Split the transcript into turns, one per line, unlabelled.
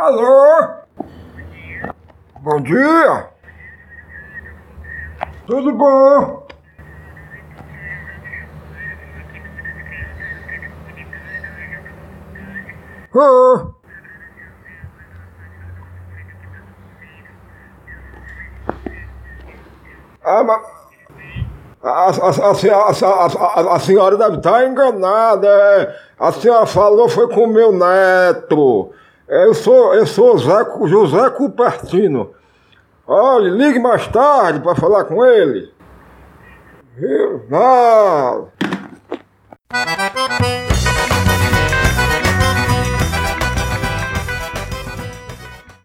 Alô? Bom dia. Tudo bom? Ah. Ah, mas... A, a, a, a, senhora deve estar enganada. é. A senhora falou foi com meu neto. Eu sou, eu sou Cu- José Cupertino. Olha, ligue mais tarde para falar com ele. Viu? Ah.